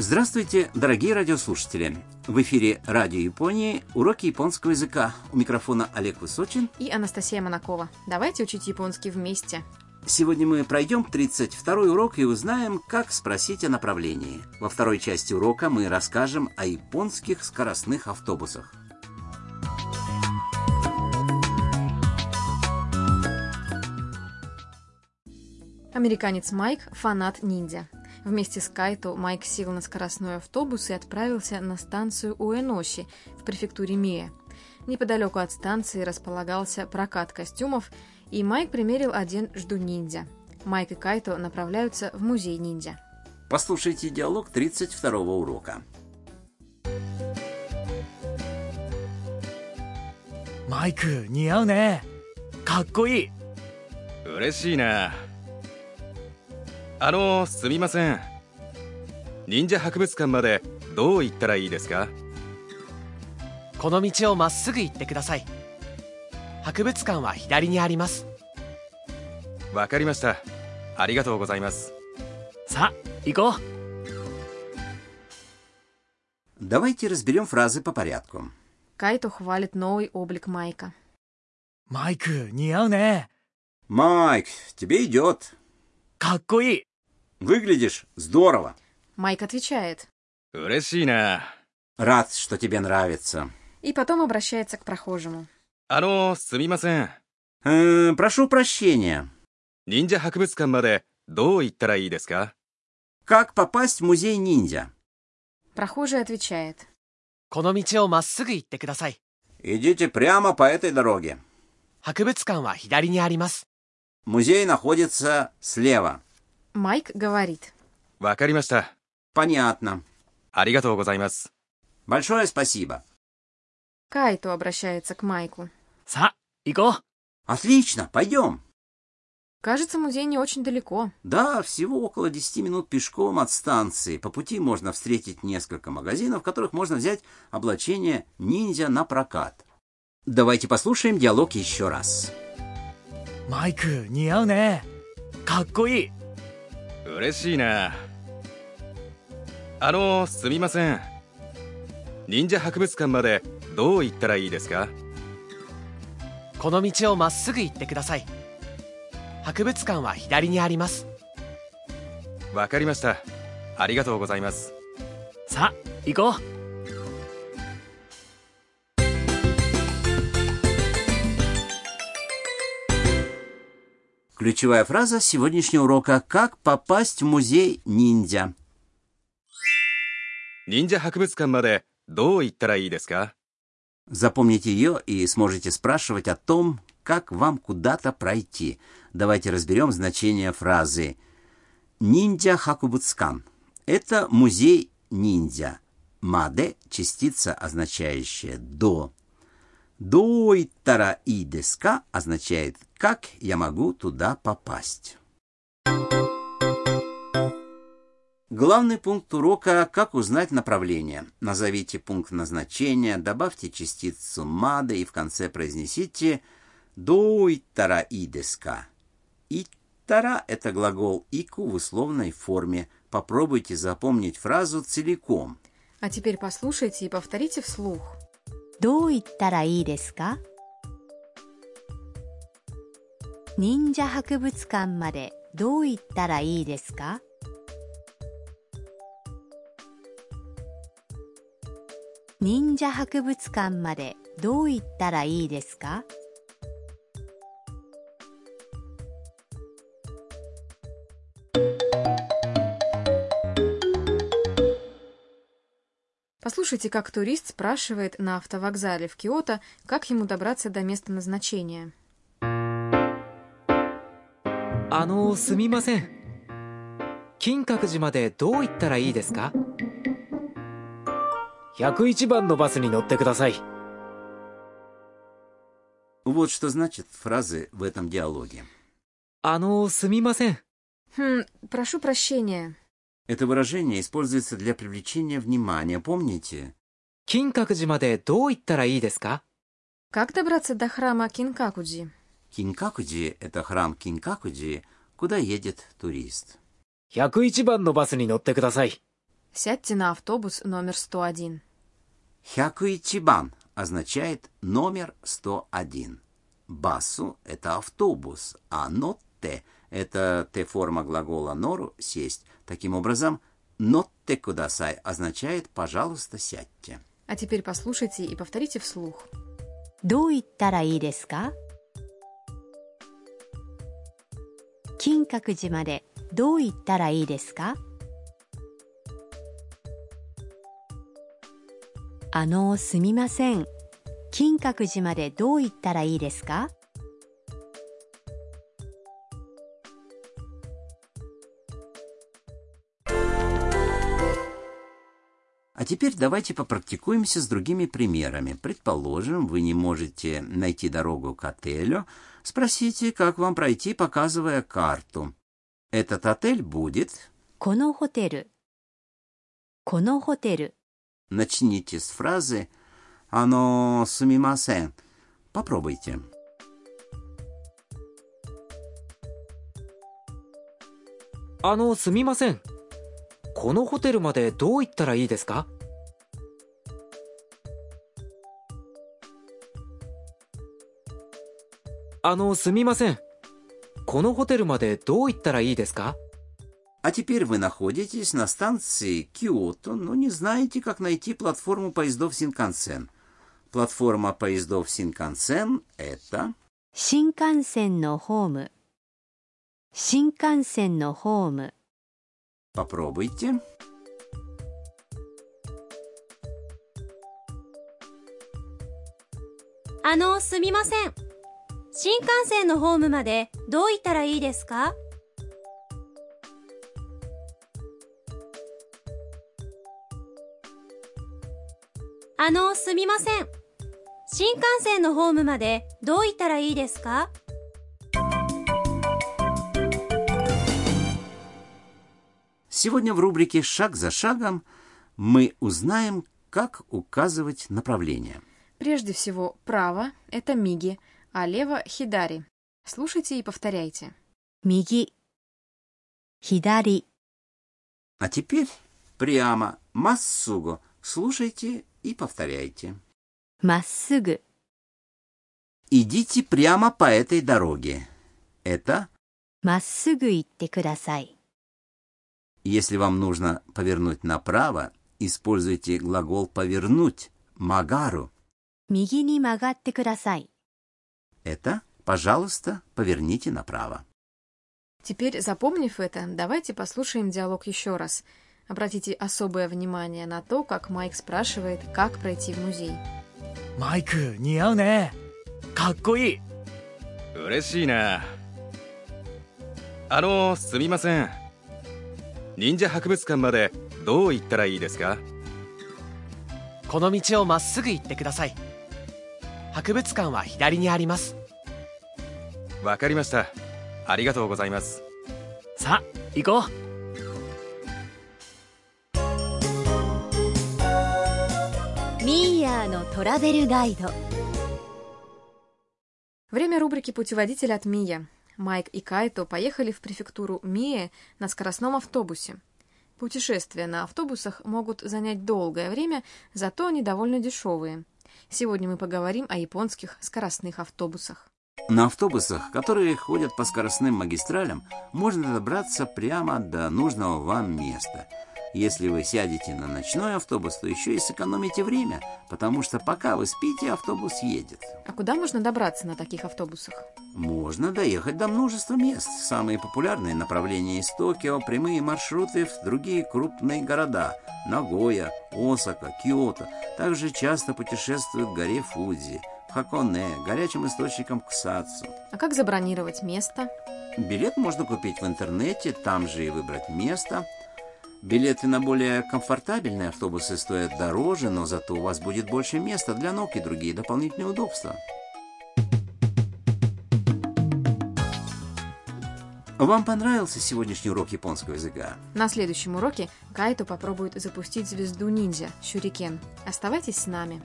Здравствуйте, дорогие радиослушатели! В эфире Радио Японии уроки японского языка. У микрофона Олег Высочин. И Анастасия Монакова. Давайте учить японский вместе. Сегодня мы пройдем 32 урок и узнаем, как спросить о направлении. Во второй части урока мы расскажем о японских скоростных автобусах. Американец Майк – фанат ниндзя. Вместе с Кайто Майк сел на скоростной автобус и отправился на станцию Уэноши в префектуре Мия. Неподалеку от станции располагался прокат костюмов, и Майк примерил один жду ниндзя. Майк и Кайто направляются в музей ниндзя. Послушайте диалог 32 урока. マイク似合うねかっこいい嬉しいな あのすみません忍者博物館までどう行ったらいいですかこの道をまっすぐ行ってください博物館は左にありますわかりましたありがとうございますさあ行こう Давайте разберем фразы по порядку. Кайто хвалит новый облик Майка. マイク似合うね Майк, тебе идет. かっこいい Выглядишь здорово. Майк отвечает. Уресина. Рад, что тебе нравится. И потом обращается к прохожему. Ано, сумимасен. Э, прошу прощения. Ниндзя хакбутскан маде до иттара ии деска? Как попасть в музей ниндзя? Прохожий отвечает. Коно миче о массугу итте кудасай. Идите прямо по этой дороге. Хакбутскан ва хидари ни аримасу. Музей находится слева. Майк говорит. わかりました Понятно. ありがとうございます Большое спасибо. Кайто обращается к Майку. さあ行こう Отлично, пойдем. Кажется, музей не очень далеко. Да, всего около 10 минут пешком от станции. По пути можно встретить несколько магазинов, в которых можно взять облачение ниндзя на прокат. Давайте послушаем диалог еще раз. マイク似合うねかっこいい 嬉しいな。あのすみません。忍者博物館までどう行ったらいいですか？この道をまっすぐ行ってください。博物館は左にあります。わかりました。ありがとうございます。さあ行こう Ключевая фраза сегодняшнего урока «Как попасть в музей ниндзя». 忍者博物館までどう行ったらいいですか Запомните ее и сможете спрашивать о том, как вам куда-то пройти. Давайте разберем значение фразы «Ниндзя Хакубуцкан». Это музей ниндзя. Маде – частица, означающая «до». «Доитара и деска» означает «как я могу туда попасть». Главный пункт урока – как узнать направление. Назовите пункт назначения, добавьте частицу «мада» и в конце произнесите «до иттара и деска». «Иттара» – это глагол «ику» в условной форме. Попробуйте запомнить фразу целиком. А теперь послушайте и повторите вслух. どう言ったらいいですか？忍者博物館までどう言ったらいいですか？忍者博物館までどう言ったらいいですか？Послушайте, как турист спрашивает на автовокзале в Киото, как ему добраться до места назначения. あのすみません金閣寺までどう行ったらいいですか101番のバスに乗ってください Вот что значит фразы в этом диалоге. あのすみません Хм, прошу прощения. Это выражение используется для привлечения внимания. Помните? 金閣寺までどう行ったらいいですか Как добраться до храма Кинкакуджи? Кинкакуджи – это храм Кинкакуджи, куда едет турист. 101番のバスに乗ってください Сядьте на автобус номер 101. Хякуичибан означает номер 101. Басу – это автобус, а нотте – это Т-форма глагола нору – сесть. Таким образом, нотте кудасай означает «пожалуйста, сядьте». А теперь послушайте и повторите вслух. どう言ったらいいですか金閣寺までどう行ったらいいですかあのすみません金閣寺までどう行ったらいいですか теперь давайте попрактикуемся с другими примерами. Предположим, вы не можете найти дорогу к отелю. Спросите, как вам пройти, показывая карту. Этот отель будет... このホテルこのホテル Начните с фразы «Оно сумимасен». Попробуйте. あのすみませんこのホテルまでどう行ったらいいですか あのすみませんこのホテルまでどう行ったらいいですか А теперь вы находитесь на станции Киото, но не знаете, как найти платформу поездов Синкансен. Платформа поездов Синкансен – это... 新幹線のホーム新幹線のホーム Попробуйте. あの、すみません。 新幹線のホームまでどう行ったらいいですかあの、すみません。新幹線のホームまでどう行ったらいいですか Сегодня в рубрике «Шаг за шагом» мы узнаем, как указывать направление. Прежде всего, право – это миги, а лево – хидари. Слушайте и повторяйте. 右左 А теперь прямо, массуго. Слушайте и повторяйте. まっすぐ Идите прямо по этой дороге. Это まっすぐ行ってください если вам нужно повернуть направо, используйте глагол повернуть магару. 右に曲がってください Это пожалуйста, поверните направо. Теперь, запомнив это, давайте послушаем диалог еще раз. Обратите особое внимание на то, как Майк спрашивает, как пройти в музей. マイク似合うねかっこいい嬉しいなあのすみません忍者博物館までどう行ったらいいですかこの道をまっすぐ行ってください博物館は左にあります わかりましたありがとうございますさあ行こう ミーヤーのトラベルガイド Время рубрики «Путеводитель от Мия». Майк и Кайто поехали в префектуру Мия на скоростном автобусе. Путешествия на автобусах могут занять долгое время, зато они довольно дешевые. Сегодня мы поговорим о японских скоростных автобусах. На автобусах, которые ходят по скоростным магистралям, можно добраться прямо до нужного вам места. Если вы сядете на ночной автобус, то еще и сэкономите время, потому что пока вы спите, автобус едет. А куда можно добраться на таких автобусах? Можно доехать до множества мест. Самые популярные направления из Токио – прямые маршруты в другие крупные города – Нагоя, Осака, Киото. Также часто путешествуют к горе Фудзи, Хаконе, горячим источникам Ксацу. А как забронировать место? Билет можно купить в интернете, там же и выбрать место. Билеты на более комфортабельные автобусы стоят дороже, но зато у вас будет больше места для ног и другие дополнительные удобства. Вам понравился сегодняшний урок японского языка? На следующем уроке Кайто попробует запустить звезду ниндзя, Шурикен. Оставайтесь с нами.